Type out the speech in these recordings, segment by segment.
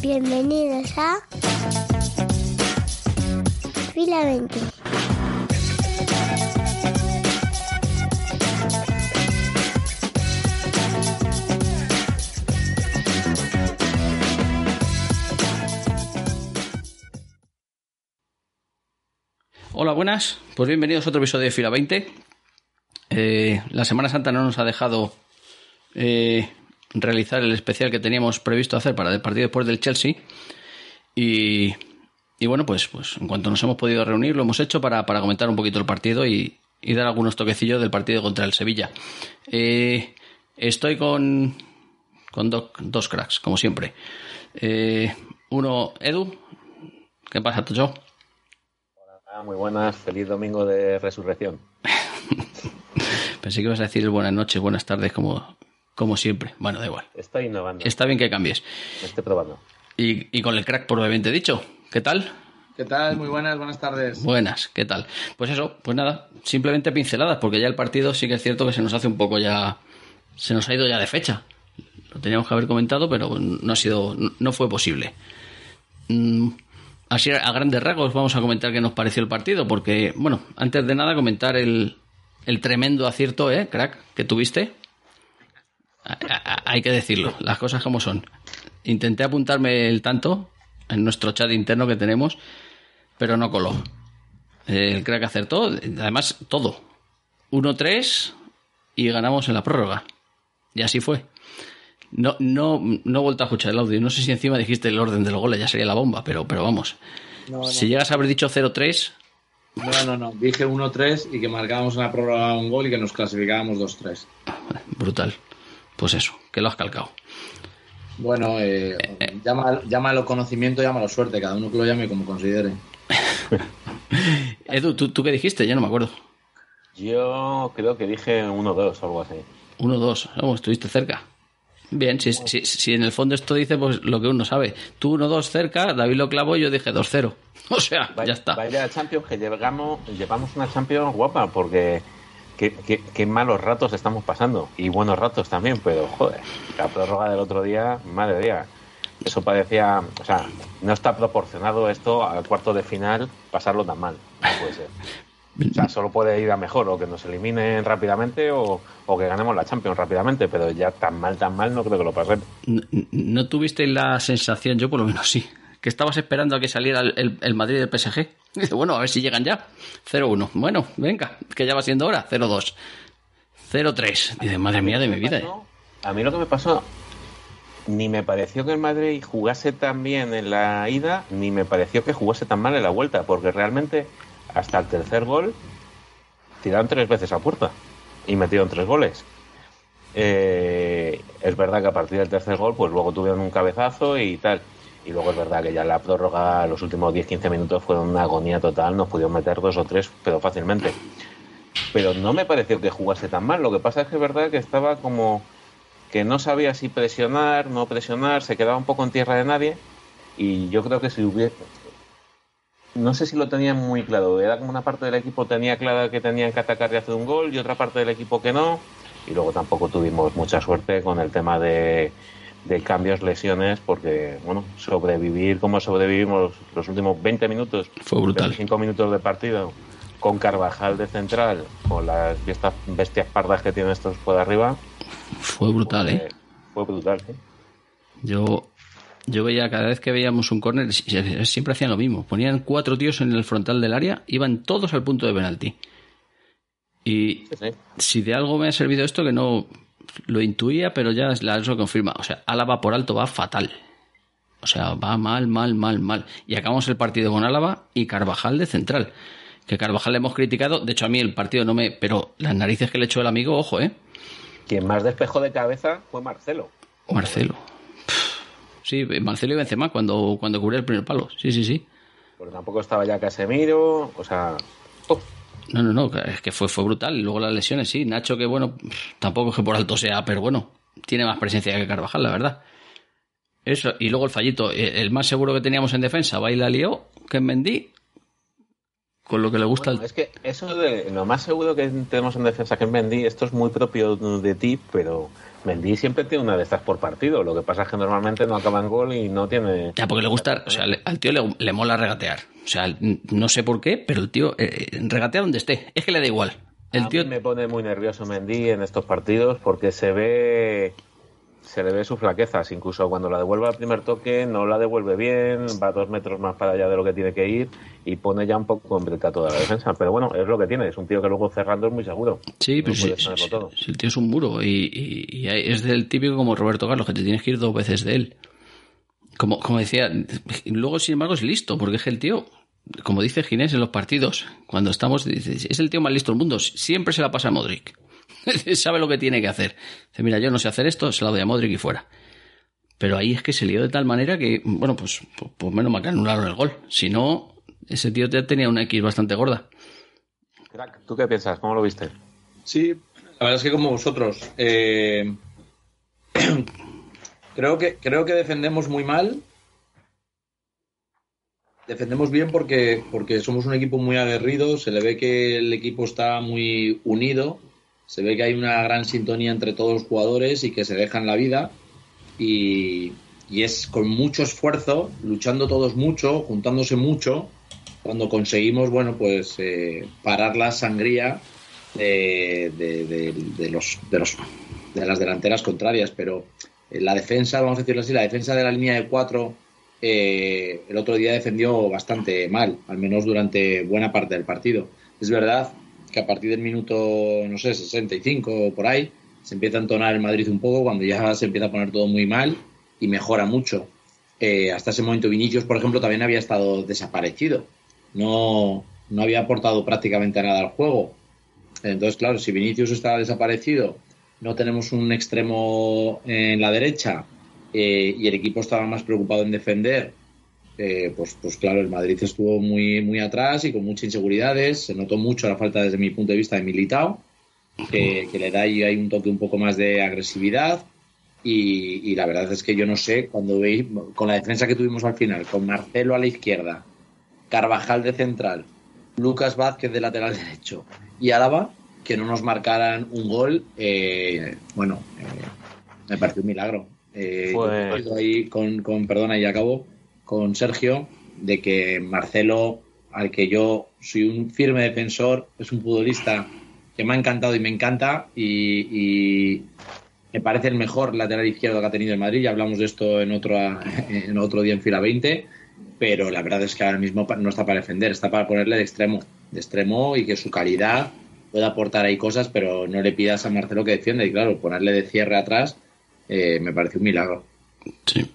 Bienvenidos a Fila 20. Hola, buenas. Pues bienvenidos a otro episodio de Fila 20. Eh, la Semana Santa no nos ha dejado eh, realizar el especial que teníamos previsto hacer para el partido después del Chelsea. Y, y bueno, pues, pues en cuanto nos hemos podido reunir, lo hemos hecho para, para comentar un poquito el partido y, y, dar algunos toquecillos del partido contra el Sevilla. Eh, estoy con, con do, dos cracks, como siempre. Eh, uno, Edu. ¿Qué pasa, Tocho? Hola, muy buenas. Feliz domingo de resurrección. Pensé que ibas a decir buenas noches, buenas tardes, como, como siempre. Bueno, da igual. Estoy innovando. Está bien que cambies. Estoy probando. Y, y con el crack probablemente dicho. ¿Qué tal? ¿Qué tal? Muy buenas, buenas tardes. Buenas, ¿qué tal? Pues eso, pues nada, simplemente pinceladas, porque ya el partido sí que es cierto que se nos hace un poco ya. Se nos ha ido ya de fecha. Lo teníamos que haber comentado, pero no ha sido. no fue posible. Mm, así a grandes rasgos vamos a comentar qué nos pareció el partido, porque, bueno, antes de nada comentar el, el tremendo acierto, ¿eh, crack, que tuviste? Hay que decirlo, las cosas como son. Intenté apuntarme el tanto en nuestro chat interno que tenemos, pero no coló. El crack acertó, además todo. 1-3 y ganamos en la prórroga. Y así fue. No, no, no he vuelto a escuchar el audio. No sé si encima dijiste el orden del gol, ya sería la bomba, pero, pero vamos. No, no. Si llegas a haber dicho 0-3. No, no, no. Dije 1-3 y que marcábamos en la prórroga un gol y que nos clasificábamos 2-3. Brutal. Pues eso, que lo has calcado. Bueno, eh, eh, llama, llámalo conocimiento, llámalo suerte, cada uno que lo llame como considere. Edu, ¿tú, ¿tú, qué dijiste? Ya no me acuerdo. Yo creo que dije 1-2 o algo así. 1-2, oh, estuviste cerca. Bien, si, si, si, en el fondo esto dice pues lo que uno sabe. Tú 1-2 cerca, David lo clavó y yo dije 2-0. O sea, vaya, ya está. Vaya Champions que llevamos, llevamos una Champions guapa porque qué, qué, qué, malos ratos estamos pasando. Y buenos ratos también, pero joder, la prórroga del otro día, madre mía. Eso parecía, o sea, no está proporcionado esto al cuarto de final pasarlo tan mal. No puede ser. O sea, solo puede ir a mejor, o que nos eliminen rápidamente o, o, que ganemos la Champions rápidamente, pero ya tan mal, tan mal no creo que lo pasemos. ¿No, ¿No, tuviste la sensación, yo por lo menos sí, que estabas esperando a que saliera el, el, Madrid del PSG? Dice, bueno, a ver si llegan ya. 0-1. Bueno, venga, que ya va siendo hora. 0-2. 0-3. Dice, madre mía de mi vida. ¿eh? A mí lo que me pasó, ni me pareció que el Madrid jugase tan bien en la ida, ni me pareció que jugase tan mal en la vuelta, porque realmente hasta el tercer gol tiraron tres veces a puerta y metieron tres goles. Eh, es verdad que a partir del tercer gol, pues luego tuvieron un cabezazo y tal. Y luego es verdad que ya la prórroga, los últimos 10-15 minutos fueron una agonía total, nos pudieron meter dos o tres, pero fácilmente. Pero no me pareció que jugase tan mal. Lo que pasa es que es verdad que estaba como que no sabía si presionar, no presionar, se quedaba un poco en tierra de nadie. Y yo creo que si hubiese, no sé si lo tenían muy claro. Era como una parte del equipo tenía clara que tenían que atacar y hacer un gol y otra parte del equipo que no. Y luego tampoco tuvimos mucha suerte con el tema de, de cambios, lesiones, porque, bueno, sobrevivir como sobrevivimos los últimos 20 minutos. Fue brutal. 25 minutos de partido con Carvajal de central, con las bestias, bestias pardas que tienen estos por arriba. Fue brutal, fue, ¿eh? Fue brutal, ¿eh? Yo yo veía cada vez que veíamos un córner siempre hacían lo mismo. Ponían cuatro tíos en el frontal del área, iban todos al punto de penalti. Y sí, sí. si de algo me ha servido esto, que no lo intuía, pero ya eso confirma. O sea, Álava por alto va fatal. O sea, va mal, mal, mal, mal. Y acabamos el partido con Álava y Carvajal de central. Que Carvajal le hemos criticado. De hecho, a mí el partido no me. Pero las narices que le echó el amigo, ojo, ¿eh? quien más despejó de cabeza fue Marcelo. Marcelo. Sí, Marcelo y Benzema cuando, cuando cubrió el primer palo. Sí, sí, sí. Porque tampoco estaba ya Casemiro, o sea... oh, No, no, no, es que fue, fue brutal. Y luego las lesiones, sí. Nacho, que bueno, tampoco es que por alto sea, pero bueno, tiene más presencia que Carvajal, la verdad. Eso, y luego el fallito, eh, el más seguro que teníamos en defensa, baila lió, que es Mendy, con lo que le gusta Bueno, al- es que eso de lo más seguro que tenemos en defensa que Mendy, esto es muy propio de ti, pero Mendy siempre tiene una de estas por partido. Lo que pasa es que normalmente no acaba en gol y no tiene. Ya, porque le gusta, o sea, le- al tío le, le mola regatear. O sea, no sé por qué, pero el tío eh, eh, regatea donde esté. Es que le da igual. El A tío, mí me pone muy nervioso Mendy en estos partidos porque se ve se le ve sus flaquezas. Incluso cuando la devuelve al primer toque no la devuelve bien, va dos metros más para allá de lo que tiene que ir y pone ya un poco en breta toda la defensa. Pero bueno, es lo que tiene. Es un tío que luego cerrando es muy seguro. sí, No pero sí, el tío es un muro y, y- y es del típico como Roberto Carlos, que te tienes que ir dos veces de él. Como, como decía, luego sin embargo es listo, porque es el tío, como dice Ginés en los partidos, cuando estamos, es el tío más listo del mundo, siempre se la pasa a Modric. Sabe lo que tiene que hacer. Dice, mira, yo no sé hacer esto, se la doy a Modric y fuera. Pero ahí es que se lió de tal manera que, bueno, pues, pues, pues menos mal que anularon el gol. Si no, ese tío ya tenía una X bastante gorda. Crack, ¿tú qué piensas? ¿Cómo lo viste? Sí, la verdad es que como vosotros. eh, creo, que, creo que defendemos muy mal. Defendemos bien porque, porque somos un equipo muy aguerrido, se le ve que el equipo está muy unido, se ve que hay una gran sintonía entre todos los jugadores y que se dejan la vida. Y, y es con mucho esfuerzo, luchando todos mucho, juntándose mucho, cuando conseguimos, bueno, pues eh, parar la sangría de, de- los, de, los, de las delanteras contrarias, pero eh, la defensa, vamos a decirlo así, la defensa de la línea de cuatro eh, el otro día defendió bastante mal, al menos durante buena parte del partido. Es verdad que a partir del minuto, no sé, 65 o por ahí, se empieza a entonar el Madrid un poco cuando ya se empieza a poner todo muy mal y mejora mucho. Eh, hasta ese momento Vinicius, por ejemplo, también había estado desaparecido. No, no había aportado prácticamente nada al juego. Entonces, claro, si Vinicius está desaparecido, no tenemos un extremo en la derecha eh, y el equipo estaba más preocupado en defender, eh, pues, pues claro, el Madrid estuvo muy, muy atrás y con muchas inseguridades. Se notó mucho la falta, desde mi punto de vista, de Militao, que, que le da ahí un toque un poco más de agresividad. Y, y la verdad es que yo no sé, cuando veis, con la defensa que tuvimos al final, con Marcelo a la izquierda, Carvajal de central, Lucas Vázquez de lateral derecho y Álava, que no nos marcaran un gol, eh, bueno, eh, me pareció un milagro. Eh, ahí con, con, perdona, y acabo, con Sergio, de que Marcelo, al que yo soy un firme defensor, es un futbolista que me ha encantado y me encanta y, me parece el mejor lateral izquierdo que ha tenido el Madrid. Ya hablamos de esto en otro, en otro día en fila 20, pero la verdad es que ahora mismo no está para defender, está para ponerle de extremo, de extremo y que su calidad pueda aportar ahí cosas, pero no le pidas a Marcelo que defienda y claro, ponerle de cierre atrás eh, me parece un milagro. Sí,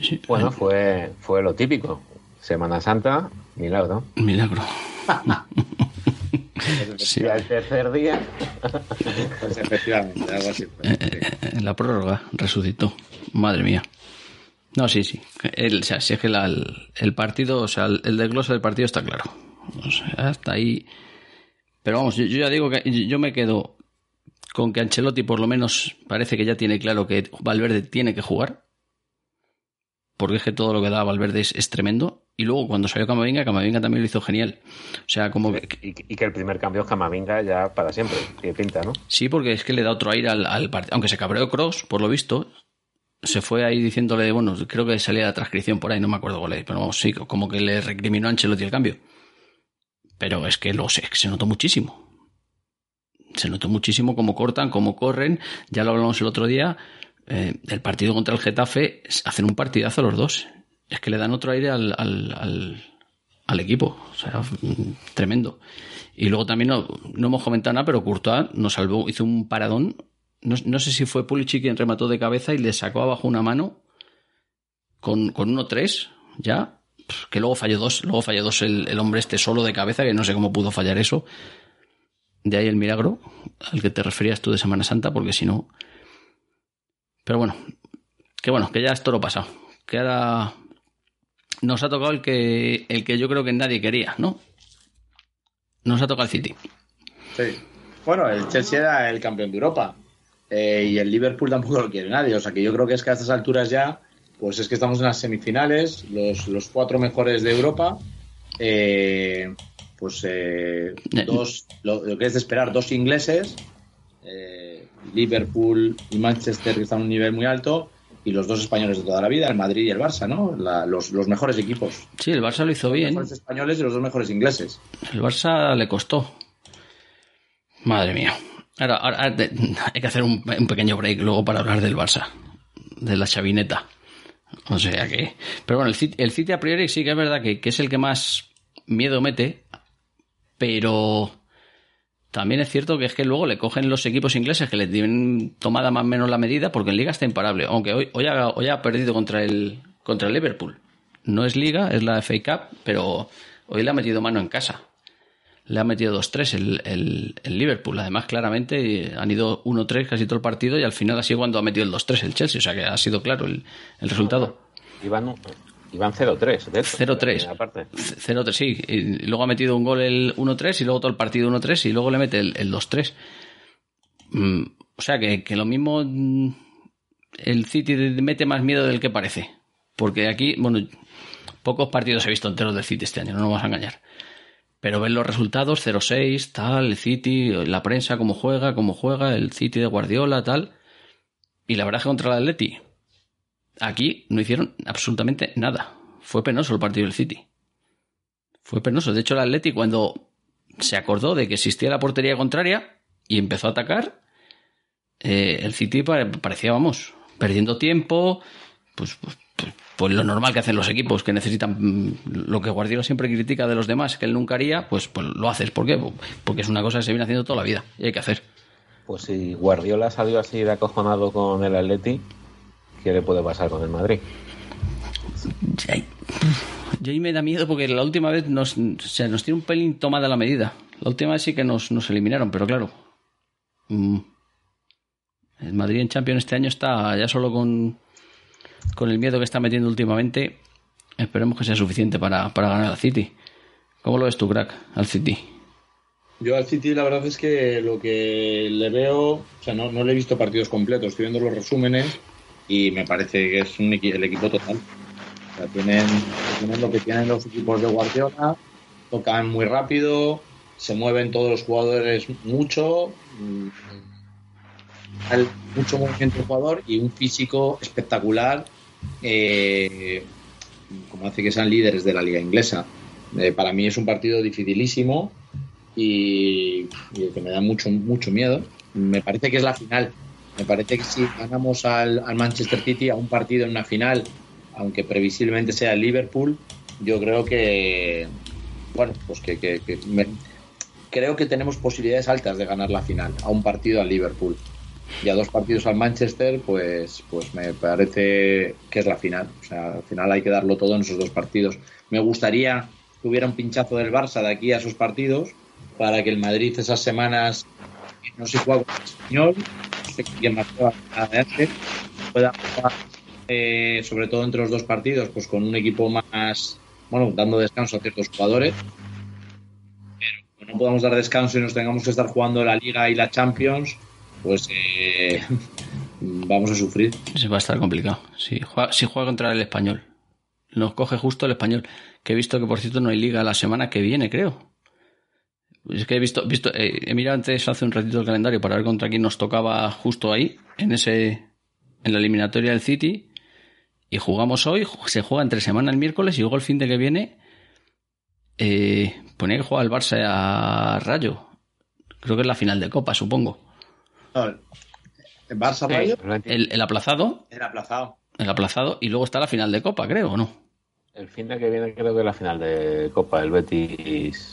sí, sí. Bueno, fue, fue lo típico. Semana Santa, milagro. Milagro. Sí. Y al tercer día, Pues efectivamente, algo así. fue. Sí. En la prórroga resucitó. Madre mía. No, sí, sí. El, o sea, si es que la- el, el partido, o sea, el, el desglose del partido está claro. O sea, hasta ahí. Pero vamos, yo, yo ya digo que yo me quedo con que Ancelotti por lo menos parece que ya tiene claro que Valverde tiene que jugar. Porque es que todo lo que da Valverde es, es tremendo. Y luego cuando salió Camavinga, Camavinga también lo hizo genial. O sea, como que, y, y que el primer cambio es Camavinga ya para siempre. Que pinta, ¿no? Sí, porque es que le da otro aire al, al partido. Aunque se cabreó Cross, por lo visto, se fue ahí diciéndole, bueno, creo que salía la transcripción por ahí, no me acuerdo cuál es, pero vamos, sí, como que le recriminó a Ancelotti el cambio. Pero es que lo sé, es que se notó muchísimo. Se notó muchísimo cómo cortan, cómo corren. Ya lo hablamos el otro día. Eh, el partido contra el Getafe hacen un partidazo los dos. Es que le dan otro aire al, al equipo. O sea, mm, tremendo. Y luego también no, no hemos comentado nada, pero Courtois nos salvó, hizo un paradón. No, no sé si fue Pulisic quien remató de cabeza y le sacó abajo una mano con, con 1-3, ya. Que luego falló dos, luego falló dos el, el hombre este solo de cabeza, que no sé cómo pudo fallar eso. De ahí el milagro al que te referías tú de Semana Santa, porque si no. Pero bueno, que bueno, que ya es todo lo pasado. Que ahora nos ha tocado el que, el que yo creo que nadie quería, ¿no? Nos ha tocado el City. Sí. Bueno, el Chelsea era el campeón de Europa. Eh, y el Liverpool tampoco lo quiere nadie. O sea que yo creo que es que a estas alturas ya, pues es que estamos en las semifinales, los, los cuatro mejores de Europa. Eh, pues eh, dos, lo, lo, que es de esperar, dos ingleses, Liverpool y Manchester, que están a un nivel muy alto, y los dos españoles de toda la vida, el Madrid y el Barça, ¿no? La, los, los, mejores equipos. Sí, el Barça lo hizo los bien. Los mejores españoles y los dos mejores ingleses. El Barça le costó. Madre mía. Ahora, ahora hay que hacer un, un, pequeño break luego para hablar del Barça, de la chavineta. O sea que. Pero bueno, el City, el City a priori sí que es verdad que, que es el que más miedo mete, pero también es cierto que es que luego le cogen los equipos ingleses que le tienen tomada más o menos la medida porque en liga está imparable, aunque hoy, hoy, ha, ha perdido contra el, contra el Liverpool. No es liga, es la FA Cup, pero hoy le ha metido mano en casa. Le ha metido 2-3 el, el, el, Liverpool. Además, claramente han ido 1-3 casi todo el partido y al final así cuando ha metido el 2-3 el Chelsea. O sea que ha sido claro el, el resultado. Iban, Iban 0-3, 0-3. 0-3, sí. Y luego ha metido un gol el 1-3 y luego todo el partido 1-3 y luego le mete el, el 2-3. Mm, o sea que, que, lo mismo mm, el City mete más miedo del que parece. Porque aquí, bueno, pocos partidos he visto enteros del City este año, no nos vamos a engañar. Pero ven los resultados, 0-6, tal, el City, la prensa, cómo juega, cómo juega, el City de Guardiola, tal. Y la verdad es que contra el Atleti, Aquí no hicieron absolutamente nada. Fue penoso el partido del City. Fue penoso. De hecho, el Atleti cuando se acordó de que existía la portería contraria y empezó a atacar, eh, el City parecía, vamos, perdiendo tiempo, pues, pues, pues, lo normal que hacen los equipos, que necesitan lo que Guardiola siempre critica de los demás, que él nunca haría, pues, pues lo haces. ¿Por qué? Porque es una cosa que se viene haciendo toda la vida y hay que hacer. Pues si Guardiola salió así de acojonado con el Atleti, ¿qué le puede pasar con el Madrid? Yo ahí me da miedo porque la última vez nos, se nos tiene un pelín tomada la medida. La última vez sí que nos, nos eliminaron, pero claro. Mmm, el Madrid en Champions este año está ya solo con, con el miedo que está metiendo últimamente. Esperemos que sea suficiente para, para ganar al City. ¿Cómo lo ves tú, crack, al City? Yo al City la verdad es que lo que le veo, o sea, no, no le he visto partidos completos, estoy viendo los resúmenes y me parece que es un, el equipo total. Tienen, lo que tienen los equipos de Guardiola, tocan muy rápido, se mueven todos los jugadores mucho, hay mucho movimiento de jugador y un físico espectacular, eh, como hace que sean líderes de la liga inglesa. Eh, para mí es un partido dificilísimo y, y que me da mucho, mucho miedo. Me parece que es la final me parece que si ganamos al, al, Manchester City a un partido en una final, aunque previsiblemente sea el Liverpool, yo creo que, bueno, pues que, que, me, creo que tenemos posibilidades altas de ganar la final a un partido al Liverpool. Y a dos partidos al Manchester, pues, pues me parece que es la final. O sea, al final hay que darlo todo en esos dos partidos. Me gustaría que hubiera un pinchazo del Barça de aquí a esos partidos para que el Madrid esas semanas no se juega con el español, sé quién más adelante, pueda jugar, eh, sobre todo entre los dos partidos, pues con un equipo más, bueno, dando descanso a ciertos jugadores. Pero que no podamos dar descanso y nos tengamos que estar jugando la Liga y la Champions, pues eh, vamos a sufrir. Se va a estar complicado. Si juega, si juega contra el español, nos coge justo el español, que he visto que por cierto no hay liga la semana que viene, creo. Es que he visto, visto eh, he mirado antes hace un ratito el calendario para ver contra quién nos tocaba justo ahí, en ese, en la eliminatoria del City. Y jugamos hoy, se juega entre semana el miércoles y luego el fin de que viene eh, ponía que juega el Barça a Rayo. Creo que es la final de Copa, supongo. ¿El Barça Rayo? El, el aplazado. El aplazado. El aplazado. Y luego está la final de Copa, creo, ¿o no? El fin de que viene creo que es la final de Copa, el Betis...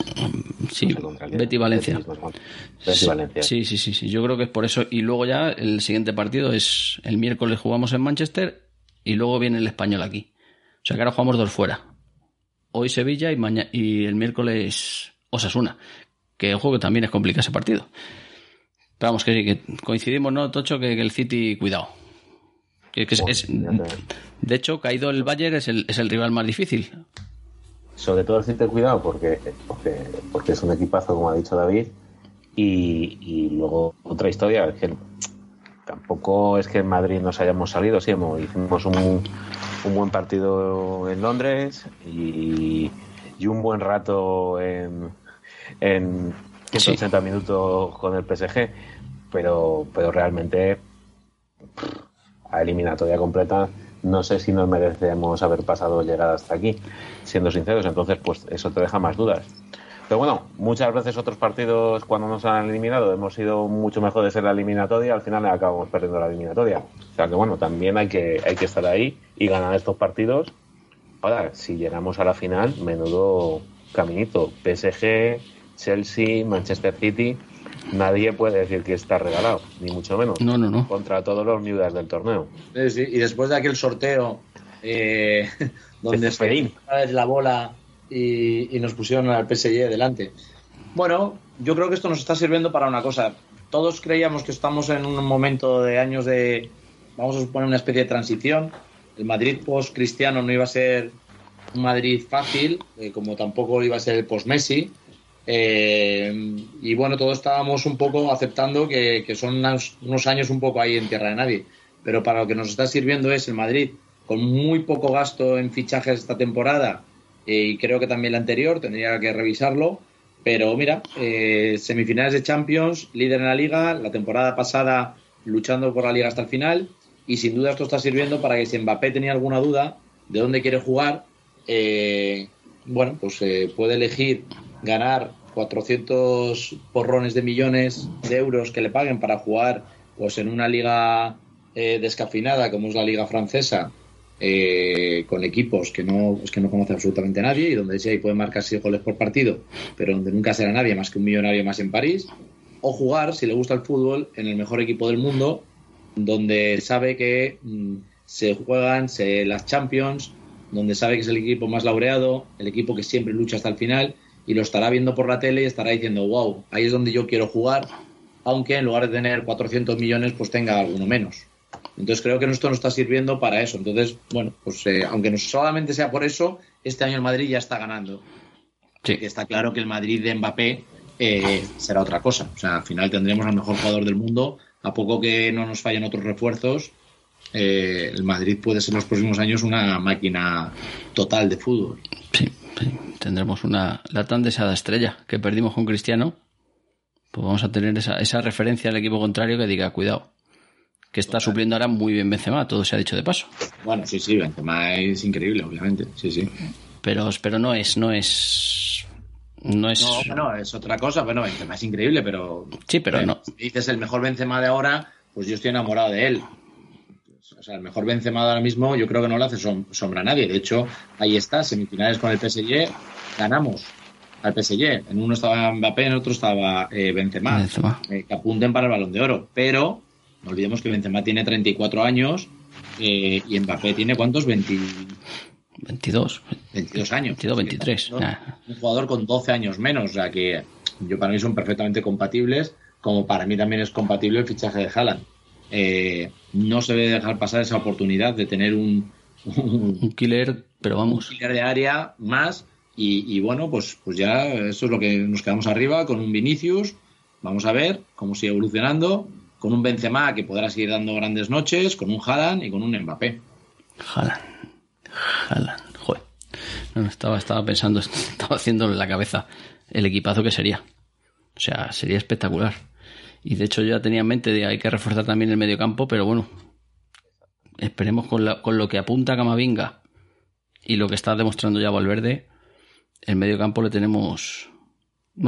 Sí, no sé Betis Valencia. Betis sí, Valencia. Sí, sí, sí, sí, yo creo que es por eso. Y luego ya el siguiente partido es el miércoles jugamos en Manchester y luego viene el español aquí. O sea que ahora jugamos dos fuera. Hoy Sevilla y, mañana, y el miércoles Osasuna. que el juego también es complicado ese partido. Pero vamos, que, que coincidimos, ¿no, Tocho? Que, que el City, cuidado. Que, que es- es- de hecho, caído el Bayern es el, es el rival más difícil. Sobre todo City, cuidado, porque, porque, porque es un equipazo, como ha dicho David. Y, y luego otra historia, es que tampoco es que en Madrid nos hayamos salido, sí, hemos- hicimos un, un buen partido en Londres y, y un buen rato en, en 180 minutos con el PSG, pero, pero realmente a eliminatoria completa no sé si nos merecemos haber pasado llegar hasta aquí, siendo sinceros, entonces pues eso te deja más dudas. Pero bueno, muchas veces otros partidos cuando nos han eliminado hemos sido mucho mejores en la eliminatoria, al final acabamos perdiendo la eliminatoria. O sea que bueno, también hay que, hay que estar ahí y ganar estos partidos. Ahora, si llegamos a la final, menudo caminito. PSG, Chelsea, Manchester City, nadie puede decir que está regalado, ni mucho menos. No, no, no. Contra todos los miudas del torneo. Sí, sí, Y después de aquel sorteo eh, donde se la bola y, y nos pusieron al PSG delante. Bueno, yo creo que esto nos está sirviendo para una cosa. Todos creíamos que estamos en un momento de años de, vamos a suponer, una especie de transición. El Madrid post-cristiano no iba a ser un Madrid fácil, eh, como tampoco iba a ser el post-Messi. Eh, y bueno, todos estábamos un poco aceptando que, que son unos, años un poco ahí en tierra de nadie. Pero para lo que nos está sirviendo es el Madrid con muy poco gasto en fichajes esta temporada eh, y creo que también la anterior, tendría que revisarlo. Pero mira, eh, semifinales de Champions, líder en la liga, la temporada pasada luchando por la liga hasta el final y sin duda esto está sirviendo para que si Mbappé tenía alguna duda de dónde quiere jugar, eh, bueno, pues puede elegir ganar 400 porrones de millones de euros que le paguen para jugar pues en una liga eh, descafinada como es la liga francesa eh, con equipos que no es que no conoce absolutamente nadie y donde sí puede marcar seis goles por partido pero donde nunca será nadie más que un millonario más en París o jugar si le gusta el fútbol en el mejor equipo del mundo donde sabe que mm, se juegan se, las Champions donde sabe que es el equipo más laureado el equipo que siempre lucha hasta el final y lo estará viendo por la tele y estará diciendo wow ahí es donde yo quiero jugar aunque en lugar de tener 400 millones pues tenga alguno menos entonces creo que esto nos está sirviendo para eso. Entonces, bueno, pues eh, aunque no solamente sea por eso, este año el Madrid ya está ganando. Sí. Está claro que el Madrid de Mbappé eh, será otra cosa. O sea, al final tendremos al mejor jugador del mundo. A poco que no nos fallen otros refuerzos, eh, el Madrid puede ser en los próximos años una máquina total de fútbol. Sí, sí. tendremos una la tan deseada estrella que perdimos con Cristiano. Pues vamos a tener esa, esa referencia al equipo contrario que diga, cuidado, que está supliendo ahora muy bien Benzema, todo se ha dicho de paso. Bueno, sí, sí, Benzema es increíble, obviamente. Sí, sí. Pero, pero no es, no es, no es. No, bueno, es otra cosa. Bueno, Benzema es increíble, pero. Sí, pero Eh, no. si dices el mejor Benzema de ahora, pues yo estoy enamorado de él. O sea, el mejor Benzema ahora mismo yo creo que no le hace som- sombra a nadie. De hecho, ahí está, semifinales con el PSG, ganamos al PSG. En uno estaba Mbappé, en otro estaba eh, Benzema. Benzema. Eh, que apunten para el Balón de Oro. Pero no olvidemos que Benzema tiene 34 años eh, y Mbappé tiene ¿cuántos? 20, 22, 22 años. 22, 23. ¿no? Ah, Un jugador con 12 años menos, o sea que yo para mí son perfectamente compatibles, como para mí también es compatible el fichaje de Haaland. Eh, no se debe dejar pasar esa oportunidad de tener un, un un killer, pero vamos. killer de área más y, y bueno, pues, pues ya eso es lo que nos quedamos arriba con un Vinicius. Vamos a ver cómo sigue evolucionando. Con un Benzema que podrá seguir dando grandes noches, con un Haaland y con un Mbappé. Haaland. Haaland. Joder. No, no, estaba, estaba pensando, estaba haciéndole en la cabeza el equipazo que sería. O sea, sería espectacular. Y de hecho yo ya tenía en mente de hay que reforzar también el medio campo, pero bueno, esperemos con, la- con lo que apunta Camavinga y lo que está demostrando ya Valverde, el medio campo le tenemos...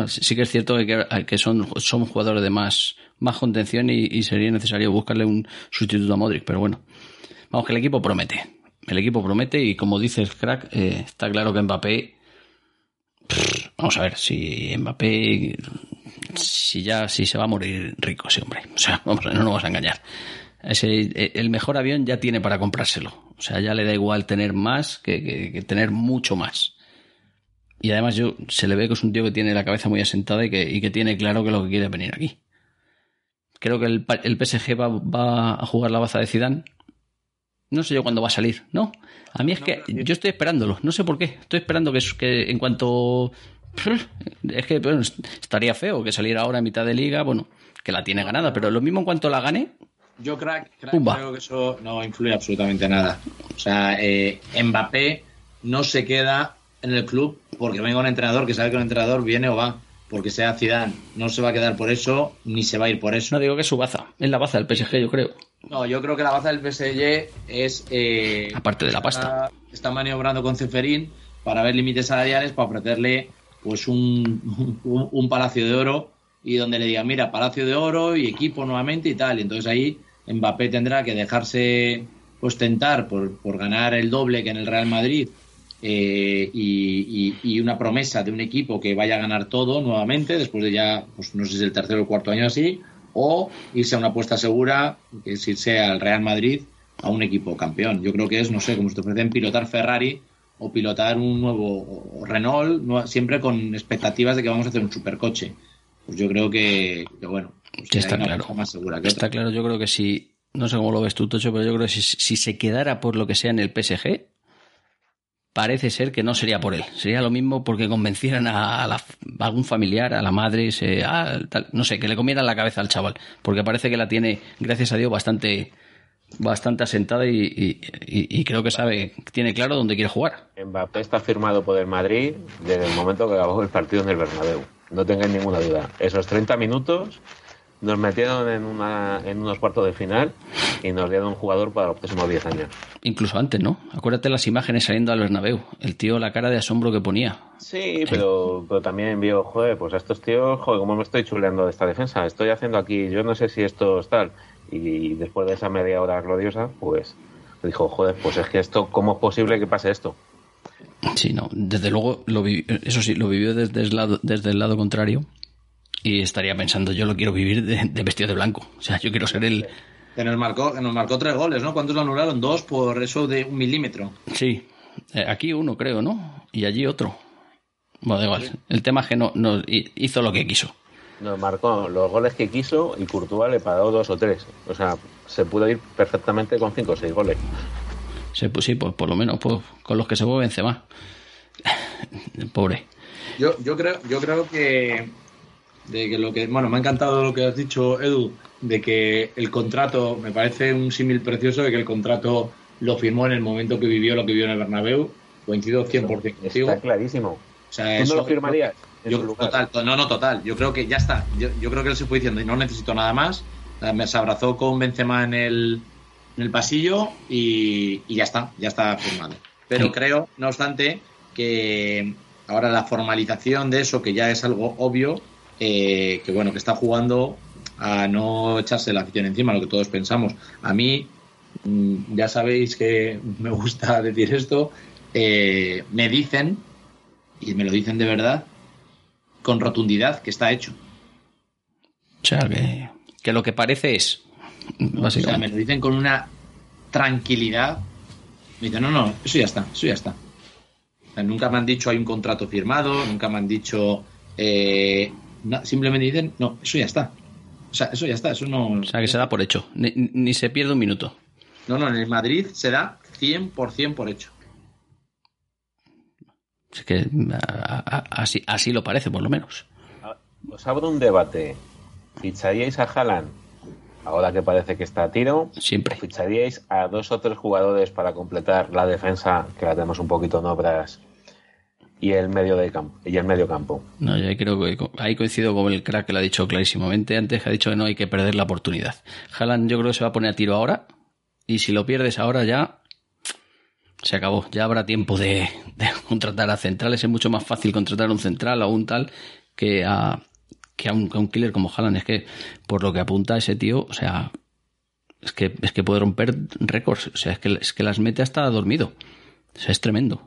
Sí que es cierto que, que son, son jugadores de más, más contención y, sería necesario buscarle un sustituto a Modric, pero bueno. Vamos, que el equipo promete. El equipo promete y como dice el crack, eh, está claro que Mbappé... Vamos a ver, si Mbappé... Si ya, si se va a morir rico ese hombre. O sea, vamos, no nos vamos a engañar. Ese, eh, el mejor avión ya tiene para comprárselo. O sea, ya le da igual tener más que, que- que tener mucho más. Y además yo se le ve que es un tío que tiene la cabeza muy asentada y que, y que tiene claro que lo que quiere es venir aquí. Creo que el, el PSG va, va a jugar la baza de Zidane. No sé yo cuándo va a salir, ¿no? A mí es que yo estoy esperándolo, no sé por qué. Estoy esperando que, que en cuanto... Es que bueno, estaría feo que saliera ahora a mitad de liga, bueno, que la tiene ganada, pero lo mismo en cuanto la gane, Yo crack, creo que eso no influye absolutamente nada. O sea, eh, Mbappé no se queda en el club porque venga un entrenador que sabe que un entrenador viene o va, porque sea Zidane. No se va a quedar por eso ni se va a ir por eso. no digo que es su baza, es la baza del PSG, yo creo. No, yo creo que la baza del PSG es. eh, Aparte de la pasta. Está, está maniobrando con Ceferín para ver límites salariales, para ofrecerle pues un, un, palacio de oro y donde le diga, mira, palacio de oro y equipo nuevamente y tal. Entonces ahí Mbappé tendrá que dejarse pues tentar por, por ganar el doble que en el Real Madrid eh, y, y- una promesa de un equipo que vaya a ganar todo nuevamente después de ya, pues no sé si el tercero o cuarto año así, o irse a una apuesta segura, que es irse al Real Madrid a un equipo campeón. Yo creo que es, no sé, como si te ofrecen pilotar Ferrari o pilotar un nuevo Renault, siempre con expectativas de que vamos a hacer un supercoche. Pues yo creo que, que bueno, pues Que está hay una claro. más segura que Está otra. claro, yo creo que si, no sé cómo lo ves tú, Tocho, pero yo creo que si, si se quedara por lo que sea en el PSG, parece ser que no sería por él. Sería lo mismo porque convencieran a, a la- a algún familiar, a la madre, se- a tal- no sé, que le comieran la cabeza al chaval. Porque parece que la tiene, gracias a Dios, bastante bastante asentada y, y- y- y creo que sabe, tiene claro dónde quiere jugar. Mbappé está firmado por el Madrid desde el momento que acabó el partido en el Bernabéu. No tengáis ninguna duda. Esos 30 minutos nos metieron en, una, en unos cuartos de final y nos dieron un jugador para los próximos 10 años. Incluso antes, ¿no? Acuérdate las imágenes saliendo al Bernabéu. El tío, la cara de asombro que ponía. Sí, pero, pero también vio, joder, pues a estos tíos, joder, cómo me estoy chuleando de esta defensa. Estoy haciendo aquí, yo no sé si esto es tal. Y después de esa media hora gloriosa, pues dijo, joder, pues es que esto, ¿cómo es posible que pase esto? Sí, no, desde luego, lo vi- eso sí, lo vivió desde el lado, desde el lado contrario y estaría pensando, yo lo quiero vivir de, de vestido de blanco. O sea, yo quiero ser el... Que nos marcó, que nos marcó tres goles, ¿no? ¿Cuántos lo anularon? Dos por eso de un milímetro. Sí, eh, aquí uno creo, ¿no? Y allí otro. Bueno, da igual. El tema es que no, no hi- hizo lo que quiso. Nos marcó los goles que quiso y Courtois le pagó dos o tres. O sea, se pudo ir perfectamente con cinco o seis goles. Se, pues sí, pues por lo menos pues, con los que se mueve Benzema. Pobre. Yo, yo creo, yo creo que de que lo que, bueno, me ha encantado lo que has dicho, Edu, de que el contrato, me parece un símil precioso de que el contrato lo firmó en el momento que vivió lo que vivió en el Bernabéu. Coincido 100% contigo. Está clarísimo. O sea, ¿Tú no eso- lo firmarías en Yo, su lugar? total, to- no, no, total. Yo creo que ya está. Yo, yo creo que él se fue diciendo, no necesito nada más. Me- Se abrazó con Benzema en el, en el pasillo y, y ya está, ya está firmado. Pero Sí. creo, no obstante, que ahora la formalización de eso, que ya es algo obvio, eh, que bueno, que está jugando a no echarse la afición encima, lo que todos pensamos. A mí, mm, ya sabéis que me gusta decir esto, eh, me dicen, y me lo dicen de verdad, con rotundidad, que está hecho. O sea, que, que lo que parece es... O sea, me Básicamente. lo dicen con una tranquilidad. Me dicen, no, no, eso ya está, eso ya está. O sea, nunca me han dicho hay un contrato firmado, nunca me han dicho... eh, no, simplemente dicen, no, eso ya está. O sea, eso ya está, eso no... O sea, que se da por hecho. Ni, ni se pierde un minuto. No, no, en el Madrid se da 100% por hecho. Es que a- a- así, así lo parece, por lo menos. Os abro un debate. ¿Ficharíais a Haaland? Ahora que parece que está a tiro. Siempre. ¿O ficharíais a dos o tres jugadores para completar la defensa, que la tenemos un poquito en obras, y el medio de campo? Y el medio campo. No, yo creo que ahí coincido con el crack que lo ha dicho clarísimamente antes, que ha dicho que no hay que perder la oportunidad. Haaland yo creo que se va a poner a tiro ahora, y si lo pierdes ahora ya se acabó. Ya habrá tiempo de, contratar a centrales. Es mucho más fácil contratar a un central o un tal que a, que a un, que a un killer como Haaland. Es que por lo que apunta ese tío, o sea, es que, es que puede romper récords. O sea, es que, es que las mete hasta dormido. O sea, es tremendo.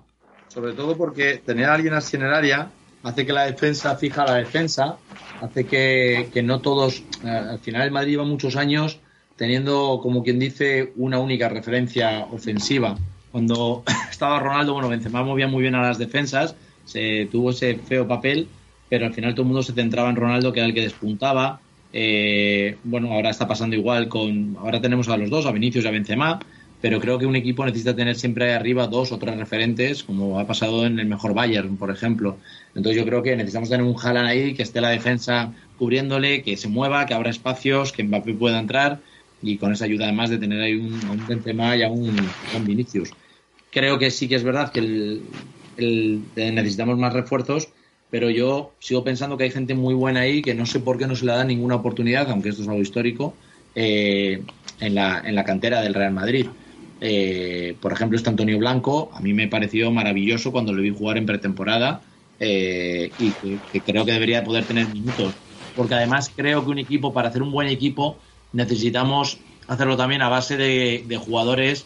Sobre todo porque tener a alguien así en el área hace que la defensa fija la defensa, hace que, que no todos. eh, al final, el Madrid lleva muchos años teniendo, como quien dice, una única referencia ofensiva. Cuando estaba Ronaldo, bueno, Benzema movía muy bien a las defensas, se tuvo ese feo papel, pero al final todo el mundo se centraba en Ronaldo, que era el que despuntaba. Eh, bueno, ahora está pasando igual con. Ahora tenemos a los dos, a Vinicius y a Benzema, pero creo que un equipo necesita tener siempre arriba dos o tres referentes, como ha pasado en el mejor Bayern, por ejemplo. Entonces yo creo que necesitamos tener un Haaland ahí que esté la defensa cubriéndole, que se mueva, que abra espacios, que Mbappé pueda entrar y con esa ayuda además de tener ahí un, un Benzema y a un Vinicius. Creo que sí que es verdad que el, necesitamos más refuerzos, pero yo sigo pensando que hay gente muy buena ahí que no sé por qué no se le da ninguna oportunidad, aunque esto es algo histórico, eh, en, la, en la cantera del Real Madrid. Eh, por ejemplo, este Antonio Blanco, a mí me pareció maravilloso cuando lo vi jugar en pretemporada eh, y que, creo que debería poder tener minutos. Porque además creo que un equipo, para hacer un buen equipo, necesitamos hacerlo también a base de jugadores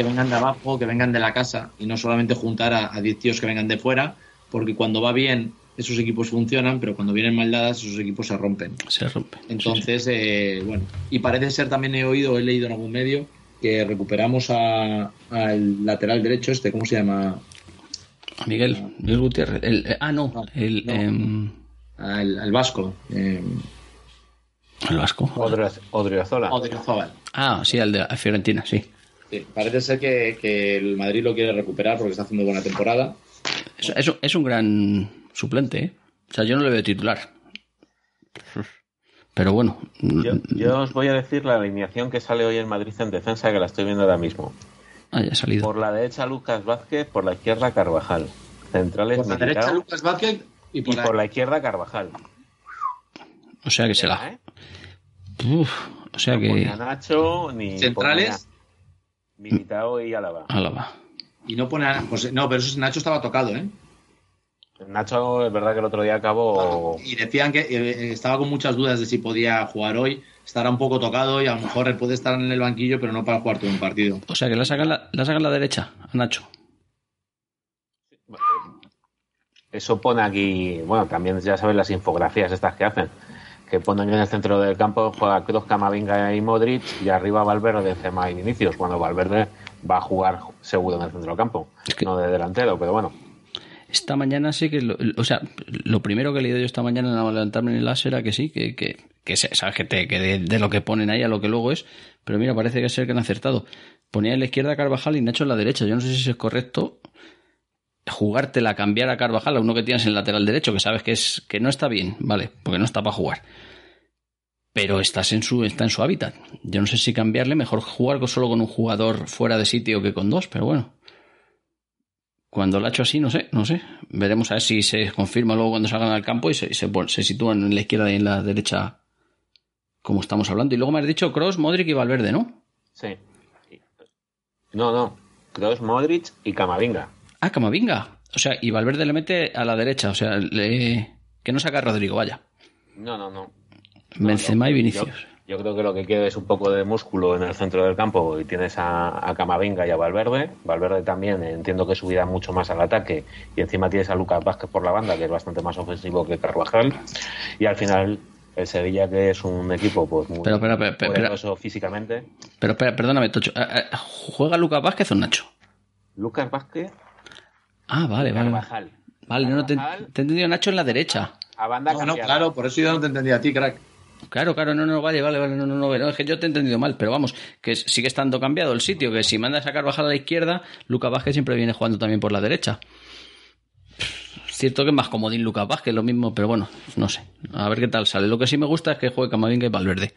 que vengan de abajo, que vengan de la casa y no solamente juntar a 10 tíos que vengan de fuera, porque cuando va bien esos equipos funcionan, pero cuando vienen mal dadas esos equipos se rompen. Se rompen. Entonces, sí, sí. Eh, bueno, y parece ser también he oído, he leído en algún medio que recuperamos al lateral derecho este, ¿cómo se llama? A Miguel, Miguel Gutiérrez. El, eh, ah, no, el, no. em, al, al Vasco. Eh, el Vasco. Odriozola. Odriozola. Ah, sí, al de Fiorentina, sí. Sí, parece ser que, que, el Madrid lo quiere recuperar porque está haciendo buena temporada. Es, es, es un gran suplente, ¿eh? O sea, yo no le veo titular. Pero bueno. Yo, yo, os voy a decir la alineación que sale hoy en Madrid en defensa, que la estoy viendo ahora mismo. Ah, ya ha salido. Por la derecha, Lucas Vázquez, por la izquierda, Carvajal. Centrales, por la Militao, derecha, Lucas Vázquez y por, y la... por la izquierda, Carvajal. O sea que se la. ¿Eh? Uf, o sea no que. Nacho, ni. ¿Centrales? Militao y Álava. Álava. Y no pone a... pues, no, pero eso Nacho estaba tocado, ¿eh? Nacho, es verdad que el otro día acabó. Y decían que eh, estaba con muchas dudas de si podía jugar hoy. Estará un poco tocado y a lo mejor él puede estar en el banquillo, pero no para jugar todo un partido. O sea que la sacan la, la, sacan la derecha a Nacho. Eso pone aquí, bueno, también ya sabes las infografías estas que hacen, que ponen en el centro del campo juega Kroos, Camavinga y Modric y arriba Valverde, Benzema y Vinicius, cuando Valverde va a jugar seguro en el centro del campo, es que... no de delantero, pero bueno. Esta mañana sí que, lo, o sea, lo primero que he leído yo esta mañana al levantarme en el as era que sí, que, que, que sabes que, te, que de, de, lo que ponen ahí a lo que luego es, pero mira, parece que es el que han acertado. Ponía en la izquierda Carvajal y Nacho en la derecha. Yo no sé si es correcto jugártela, cambiar a Carvajal a uno que tienes en lateral derecho, que sabes que es que no está bien, vale, porque no está para jugar. Pero estás en su, está en su hábitat. Yo no sé si cambiarle, mejor jugar solo con un jugador fuera de sitio que con dos, pero bueno. Cuando lo ha hecho así, no sé, no sé. Veremos a ver si se confirma luego cuando salgan al campo y se, se, se sitúan en la izquierda y en la derecha, como estamos hablando. Y luego me has dicho Cross, Modric y Valverde, ¿no? Sí. No, no. Cross, Modric y Camavinga. Ah, Camavinga. O sea, y Valverde le mete a la derecha. O sea, le... que no saca a Rodrigo, vaya. No, no, no. Benzema no, y Vinicius. Yo, yo, creo que lo que quiere es un poco de músculo en el centro del campo y tienes a, a Camavinga y a Valverde. Valverde también entiendo que subirá mucho más al ataque y encima tienes a Lucas Vázquez por la banda, que es bastante más ofensivo que Carvajal. Y al final el Sevilla, que es un equipo pues muy pero, pero, pero, poderoso físicamente. Pero espera, perdóname, Tocho. ¿Juega Lucas Vázquez o Nacho? Lucas Vázquez Ah, vale, vale. Carvajal. Vale, no, no te, te, he entendido Nacho en la derecha. A banda no, no, claro, por eso yo no te entendí a ti, crack. Claro, claro, no, no, vale, vale, vale, no, no, no, no, es que yo te he entendido mal, pero vamos, que sigue estando cambiado el sitio, que si mandas a Carvajal a la izquierda, Lucas Vázquez siempre viene jugando también por la derecha. Cierto que es más comodín Lucas Vázquez, lo mismo, pero bueno, no sé. A ver qué tal sale. Lo que sí me gusta es que juegue Camavinga y Valverde.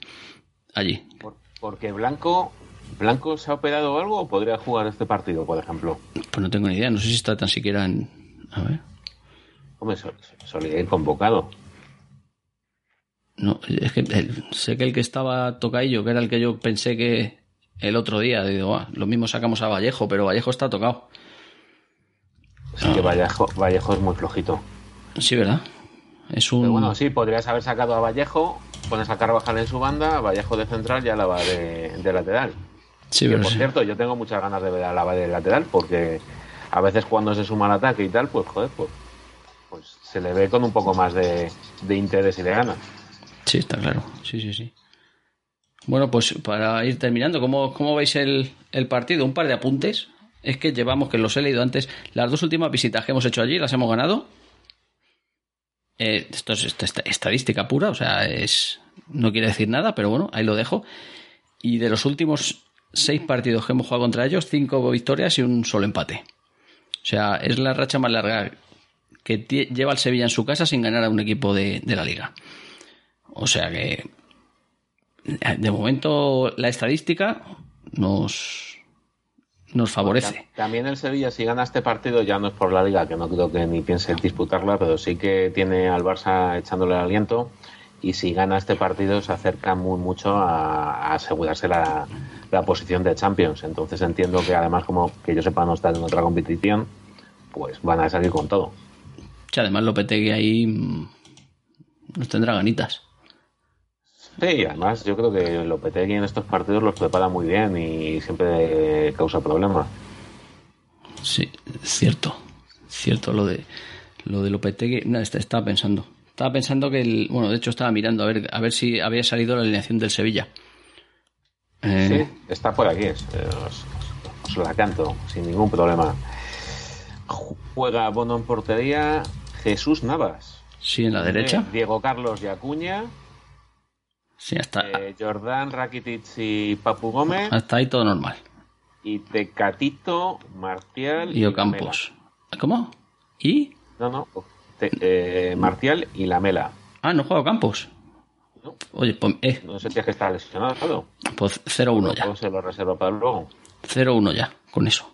Allí. Por, porque Blanco ¿Blanco se ha operado o algo o podría jugar este partido, por ejemplo? Pues no tengo ni idea, no sé si está tan siquiera en. A ver. Hombre, solía ir convocado. No, es que el, sé que el que estaba tocadillo, que era el que yo pensé que el otro día, digo, ah, lo mismo sacamos a Vallejo, pero Vallejo está tocado. Sí, que Vallejo, Vallejo es muy flojito. Sí, ¿verdad? Es un... Pero bueno, sí, podrías haber sacado a Vallejo, pones a Carvajal en su banda, Vallejo de central y a la va de, de lateral. Sí, que, pero por sí. cierto, yo tengo muchas ganas de ver a la de lateral porque a veces cuando se suma al ataque y tal, pues joder, pues, pues se le ve con un poco más de, de, interés y de ganas. Sí, está claro. Sí, sí, sí. Bueno, pues para ir terminando, ¿cómo, cómo veis el, el partido? Un par de apuntes. es que llevamos, que los he leído antes, las dos últimas visitas que hemos hecho allí, las hemos ganado. Eh, esto es esta- esta- estadística pura, o sea, es no quiere decir nada, pero bueno, ahí lo dejo. Y de los últimos seis partidos que hemos jugado contra ellos, cinco victorias y un solo empate. O sea, es la racha más larga que lleva el Sevilla en su casa sin ganar a un equipo de, de la liga. O sea que, de momento, la estadística nos, nos favorece. Ta- También el Sevilla, si gana este partido, ya no es por la liga, que no creo que ni piense disputarla, pero sí que tiene al Barça echándole el aliento. Y si gana este partido, se acerca muy mucho a, a asegurarse la, la posición de Champions. Entonces entiendo que, además, como que yo sepa, no están en otra competición, pues van a salir con todo. Sea, además Lopetegui ahí mm, nos tendrá ganitas. Sí, además, yo creo que Lopetegui en estos partidos los prepara muy bien y siempre causa problemas. Sí, cierto. Cierto lo de lo de Lopetegui. No, est- estaba pensando. Estaba pensando que el, bueno, de hecho estaba mirando a ver a ver si había salido la alineación del Sevilla. Eh, Sí, está por aquí. eh, Os, os la canto sin ningún problema. Juega Bono en portería. Jesús Navas. sí, en la derecha. Eh, Diego Carlos y Acuña. Sí, hasta, eh, Jordán, Rakitic y Papu Gómez. hasta ahí todo normal. Y Tecatito, Martial Y. Ocampos. ¿Cómo? ¿Y? No, no. Te- eh, Martial y Lamela. Ah, no juega Ocampos. No. Oye, pues, eh, No sé si es que está lesionado. pues 0-1 ya. O se lo reserva para luego. 0-1 ya, con eso.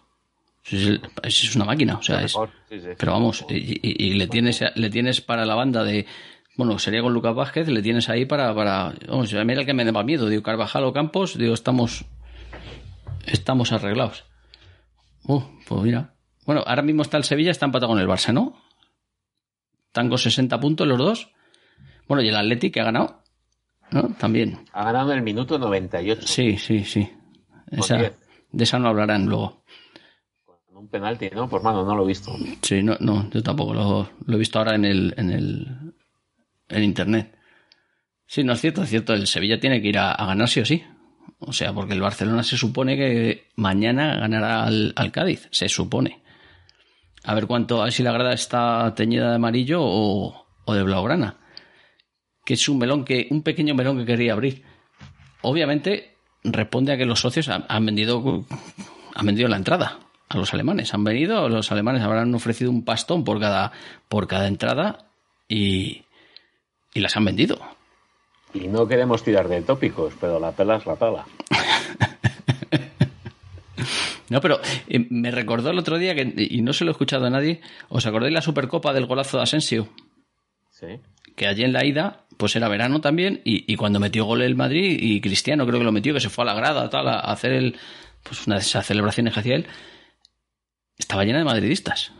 Es, una máquina, o sea, es, Mejor, sí, sí. Pero vamos, y, y- y le tienes le tienes para la banda de. Bueno, sería con Lucas Vázquez, le tienes ahí para. para vamos, a mí era el que me daba miedo. Digo, Carvajal o Campos, digo, estamos. Estamos arreglados. Uh, pues mira. Bueno, ahora mismo está el Sevilla, está empatado con el Barça, ¿no? Están con 60 puntos los dos. Bueno, y el Atleti que ha ganado. ¿No? También. Ha ganado en el minuto 98. Sí, sí, sí. Esa, de esa no hablarán luego. Con un penalti, ¿no? Pues mano, no lo he visto. Sí, no, no, yo tampoco lo, lo he visto ahora en el, en el en internet. Sí, no es cierto, es cierto, el Sevilla tiene que ir a, a ganar sí o sí. O sea, porque el Barcelona se supone que mañana ganará al, al Cádiz, se supone. A ver cuánto, a ver si la grada está teñida de amarillo o, de blaugrana. Que es un melón que, un pequeño melón que quería abrir. Obviamente responde a que los socios han, vendido han vendido la entrada a los alemanes. Han venido, los alemanes habrán ofrecido un pastón por cada, por cada entrada y, y las han vendido. Y no queremos tirar de tópicos, pero la pela es la pela. No, pero eh, me recordó el otro día que, y no se lo he escuchado a nadie, ¿os acordáis la Supercopa del golazo de Asensio? Sí. Que allí en la ida, pues era verano también, y, y cuando metió gol el Madrid, y Cristiano creo que lo metió, que se fue a la grada tal, a hacer el, pues una de esas celebraciones que hacía él, estaba llena de madridistas.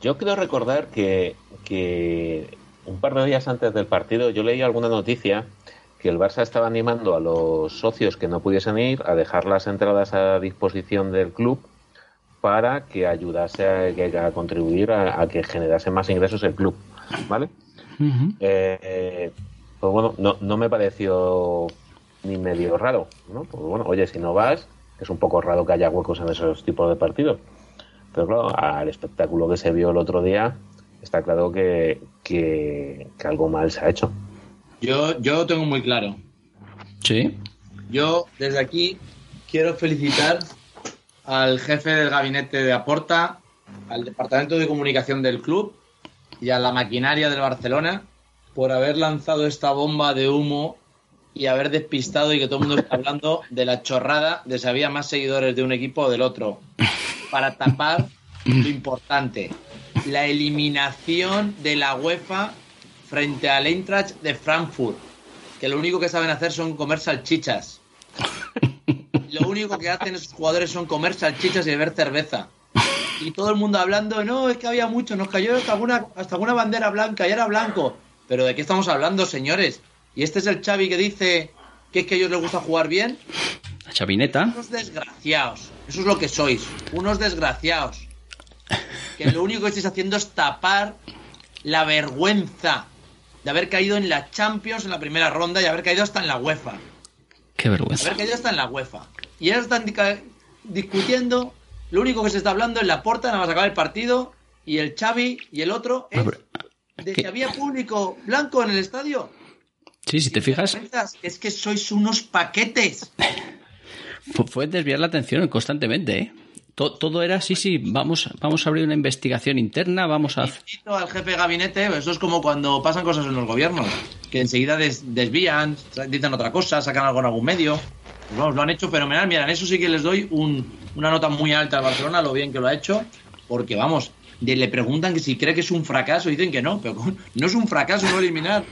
Yo creo recordar que, que un par de días antes del partido yo leí alguna noticia que el Barça estaba animando a los socios que no pudiesen ir a dejar las entradas a disposición del club para que ayudase a, a contribuir a, a que generase más ingresos el club, ¿vale? Eh, eh, pues bueno, no, no me pareció ni medio raro, ¿no? Pues bueno, oye, si no vas, es un poco raro que haya huecos en esos tipos de partidos. Pero claro, al espectáculo que se vio el otro día, está claro que, que, que algo mal se ha hecho. Yo, yo lo tengo muy claro. Sí. Yo desde aquí quiero felicitar al jefe del gabinete de Aporta, al departamento de comunicación del club y a la maquinaria del Barcelona por haber lanzado esta bomba de humo y haber despistado y que todo el mundo está hablando de la chorrada de si había más seguidores de un equipo o del otro para tapar lo importante, la eliminación de la UEFA frente al Eintracht de Frankfurt, que lo único que saben hacer son comer salchichas. Lo único que hacen esos jugadores son comer salchichas y beber cerveza. Y todo el mundo hablando, no, es que había mucho, nos cayó hasta alguna, hasta alguna bandera blanca y era blanco. Pero ¿de qué estamos hablando, señores? Y este es el Xavi que dice que es que a ellos les gusta jugar bien. La chavineta. Unos desgraciados. Eso es lo que sois. Unos desgraciados. Que lo único que estáis haciendo es tapar la vergüenza de haber caído en la Champions en la primera ronda y haber caído hasta en la UEFA. Qué vergüenza. Haber caído hasta en la UEFA. Y ahora están discutiendo lo único que se está hablando en la puerta, nada más acabar el partido, y el Xavi y el otro es Hombre, de que- había público blanco en el estadio. Sí, si te fijas, Es que sois unos paquetes. fue desviar la atención constantemente, ¿eh? To- Todo era, sí, sí, vamos, vamos a abrir una investigación interna, vamos a... Al jefe de gabinete, eso es como cuando pasan cosas en los gobiernos, que enseguida des- desvían, dicen otra cosa, sacan algo en algún medio. Pues vamos, lo han hecho fenomenal. Mira, eso sí que les doy un- una nota muy alta al Barcelona, lo bien que lo ha hecho, porque vamos, le preguntan que si cree que es un fracaso, dicen que no, pero no es un fracaso no eliminar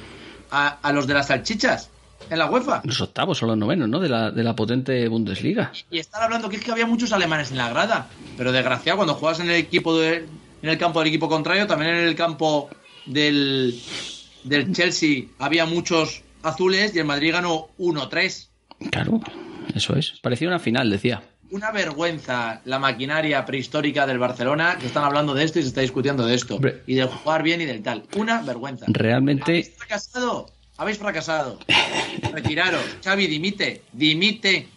a los de las salchichas en la UEFA. Los octavos o los novenos, ¿no? De la, de la potente Bundesliga. Y están hablando que es que había muchos alemanes en la grada. Pero desgraciado, cuando juegas en el equipo de- en el campo del equipo contrario, también en el campo del, del Chelsea había muchos azules y el Madrid ganó 1-3. Claro, eso es. Parecía una final, decía. Una vergüenza la maquinaria prehistórica del Barcelona, que están hablando de esto y se está discutiendo de esto. Hombre. Y de jugar bien y del tal. Una vergüenza. Realmente, ¿Habéis fracasado? Habéis fracasado. Retiraros. Xavi, dimite. Dimite.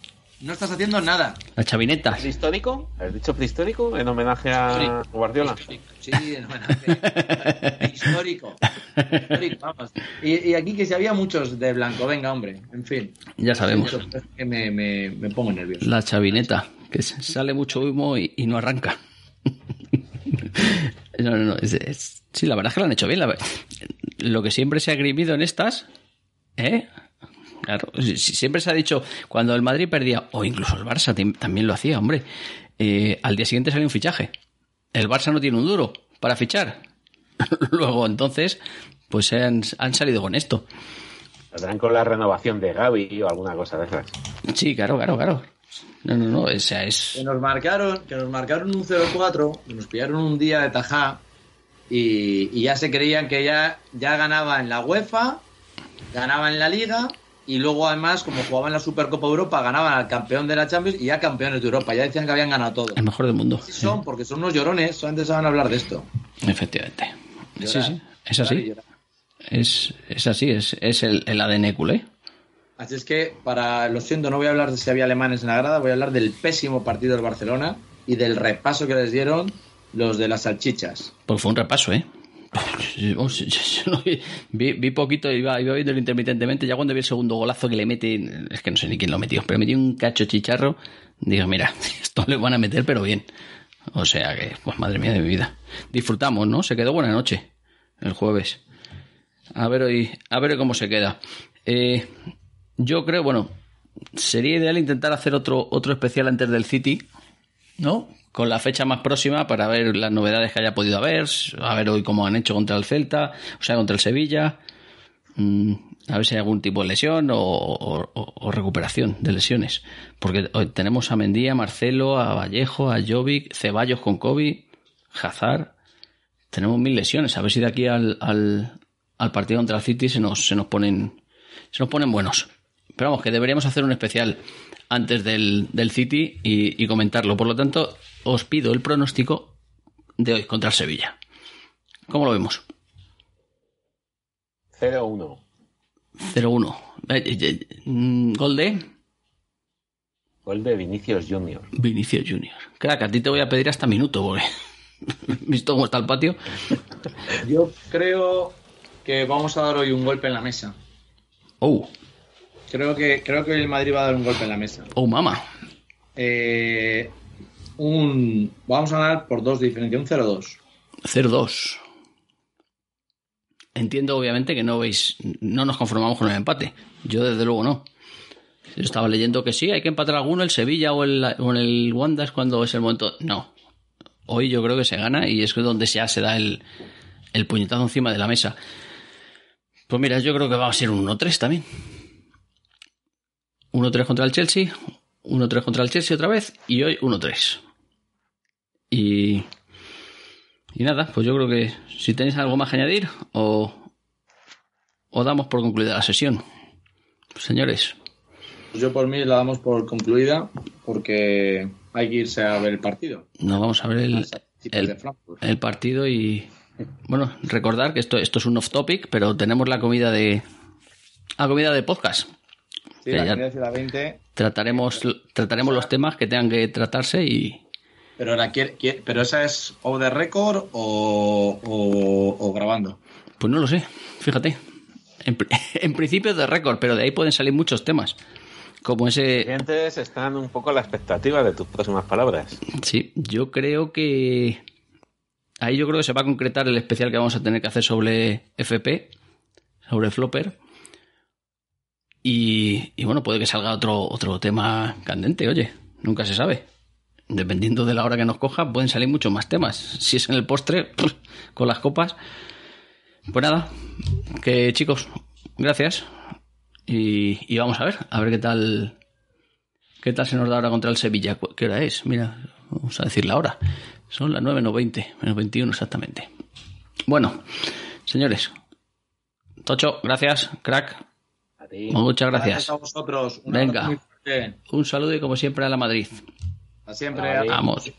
No estás haciendo nada. las chavinetas. ¿Prehistórico? ¿Has dicho prehistórico en homenaje a Guardiola? Sí, en homenaje. histórico. Histórico, vamos. Y, y aquí que si había muchos de blanco, venga, hombre. En fin. Ya sabemos. Que me, me, me pongo nervioso. La chavineta, que sale mucho humo y, y no arranca. No, no, no. es- es- sí, la verdad es que lo han hecho bien. la lo que siempre se ha grimido en estas, ¿eh? Claro, si- si siempre se ha dicho, cuando el Madrid perdía, o incluso el Barça también lo hacía, hombre, eh, al día siguiente salió un fichaje. El Barça no tiene un duro para fichar. Luego, entonces, pues se han, han salido con esto. Saldrán con la renovación de Gaby o alguna cosa de esas. Sí, claro, claro, claro. No, no, no, o sea, es... Que nos marcaron, que nos marcaron un 0-4, que nos pillaron un día de tajá y, y ya se creían que ya, ya ganaba en la UEFA, ganaba en la Liga y luego además, como jugaban en la Supercopa Europa, ganaban al campeón de la Champions y ya campeones de Europa. Ya decían que habían ganado todo. El mejor del mundo. Así son, porque son unos llorones, solamente saben hablar de esto. Efectivamente. Sí, Llorar, sí, es así. Es, es así, es, es el, el ADN culé. Así es que, para lo siento, no voy a hablar de si había alemanes en la grada, voy a hablar del pésimo partido del Barcelona y del repaso que les dieron los de las salchichas. Porque fue un repaso, ¿eh? Vi, vi- vi poquito, iba, iba viendo intermitentemente. Ya cuando vi el segundo golazo que le mete, es que no sé ni quién lo metió, pero metió un cacho chicharro. Digo, mira, esto le van a meter, pero bien. O sea que, pues madre mía de mi vida. Disfrutamos, ¿no? Se quedó buena noche el jueves. A ver hoy, a ver cómo se queda. Eh, yo creo, bueno, sería ideal intentar hacer otro, otro especial antes del City, ¿no? Con la fecha más próxima para ver las novedades que haya podido haber, a ver hoy cómo han hecho contra el Celta, o sea, contra el Sevilla, mm, a ver si hay algún tipo de lesión o, recuperación de lesiones. Porque hoy tenemos a Mendía, a Marcelo, a Vallejo, a Jovic, Ceballos con Kobe, Hazard. Tenemos mil lesiones. A ver si de aquí al, al, al partido contra el City se nos, se nos ponen se nos ponen buenos. Pero vamos, que deberíamos hacer un especial antes del, del City y, y comentarlo. Por lo tanto, os pido el pronóstico de hoy contra el Sevilla. ¿Cómo lo vemos? 0-1. 0-1. Eh, eh, eh, mm, Gol de Gol de Vinicius Junior. Vinicius Junior. Crack, a ti te voy a pedir hasta minuto, porque visto cómo está el patio. Yo creo que vamos a dar hoy un golpe en la mesa. Oh, Creo que, creo que hoy el Madrid va a dar un golpe en la mesa. oh, mama. Eh, un, vamos a ganar por dos de diferencia, un 0-2. 0-2. Entiendo, obviamente, que no veis, no nos conformamos con el empate. Yo, desde luego, no. Yo estaba leyendo que sí, hay que empatar alguno, el Sevilla o el, o el Wanda es cuando es el momento. No. Hoy yo creo que se gana y es donde ya se da el, el puñetazo encima de la mesa. Pues mira, yo creo que va a ser un 1-3 también. 1-3 contra el Chelsea, 1-3 contra el Chelsea otra vez y hoy 1-3. Y, y nada, pues yo creo que si tenéis algo más que añadir o, o damos por concluida la sesión. Señores, Pues yo por mí la damos por concluida porque hay que irse a ver el partido. nos vamos a ver el, el, el partido y bueno, recordar que esto, esto es un off topic, pero tenemos la comida de la comida de podcast. Sí, la ya- comida de Ciudad 20. Trataremos, trataremos los temas que tengan que tratarse y, Pero, la, pero esa es o de récord o, o- o grabando. Pues no lo sé, fíjate. En, en principio de récord, pero de ahí pueden salir muchos temas. Como Los ese... clientes están un poco a la expectativa de tus próximas palabras. Sí, yo creo que... Ahí yo creo que se va a concretar el especial que vamos a tener que hacer sobre FP, sobre Flopper. Y, bueno, puede que salga otro, otro tema candente, oye, nunca se sabe. Dependiendo de la hora que nos coja, pueden salir muchos más temas. Si es en el postre, con las copas. Pues nada, que chicos, gracias. Y, vamos a ver, a ver qué tal qué tal se nos da ahora contra el Sevilla. ¿Cu- ¿Qué hora es? Mira, vamos a decir la hora. Son las 9 menos 20, menos 21 exactamente. Bueno, señores. Tocho, gracias, crack. A ti. Muchas gracias. a vosotros. Un Venga. abrazo muy fuerte. Un saludo y como siempre a la Madrid. Hasta siempre. Vale. Vamos.